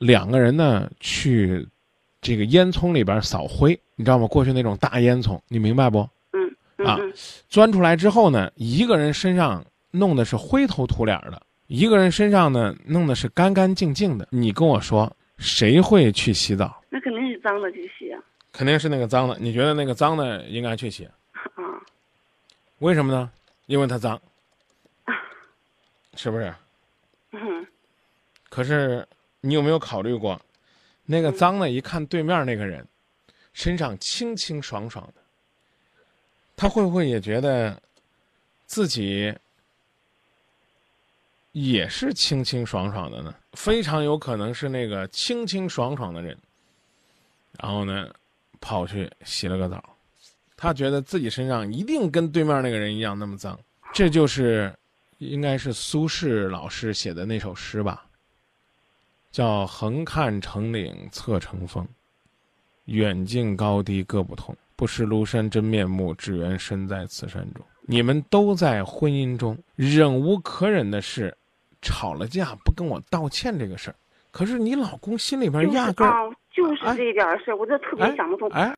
两个人呢去这个烟囱里边扫灰，你知道吗？过去那种大烟囱，你明白不？嗯嗯啊嗯钻出来之后呢，一个人身上弄的是灰头土脸的，一个人身上呢弄的是干干净净的。你跟我说，谁会去洗澡？那肯定是脏的去洗啊。肯定是那个脏的。你觉得那个脏的应该去洗？啊，为什么呢？因为它脏，是不是？嗯可是你有没有考虑过，那个脏的，一看对面那个人身上清清爽爽的，他会不会也觉得自己也是清清爽爽的呢？非常有可能是那个清清爽爽的人，然后呢，跑去洗了个澡，他觉得自己身上一定跟对面那个人一样那么脏，这就是应该是苏轼老师写的那首诗吧。叫横看成岭侧成峰，远近高低各不同。不识庐山真面目，只缘身在此山中。你们都在婚姻中忍无可忍的是，吵了架不跟我道歉这个事儿。可是你老公心里边就是压根儿啊，就是哎这一点儿事儿，我就特别哎想不通。哎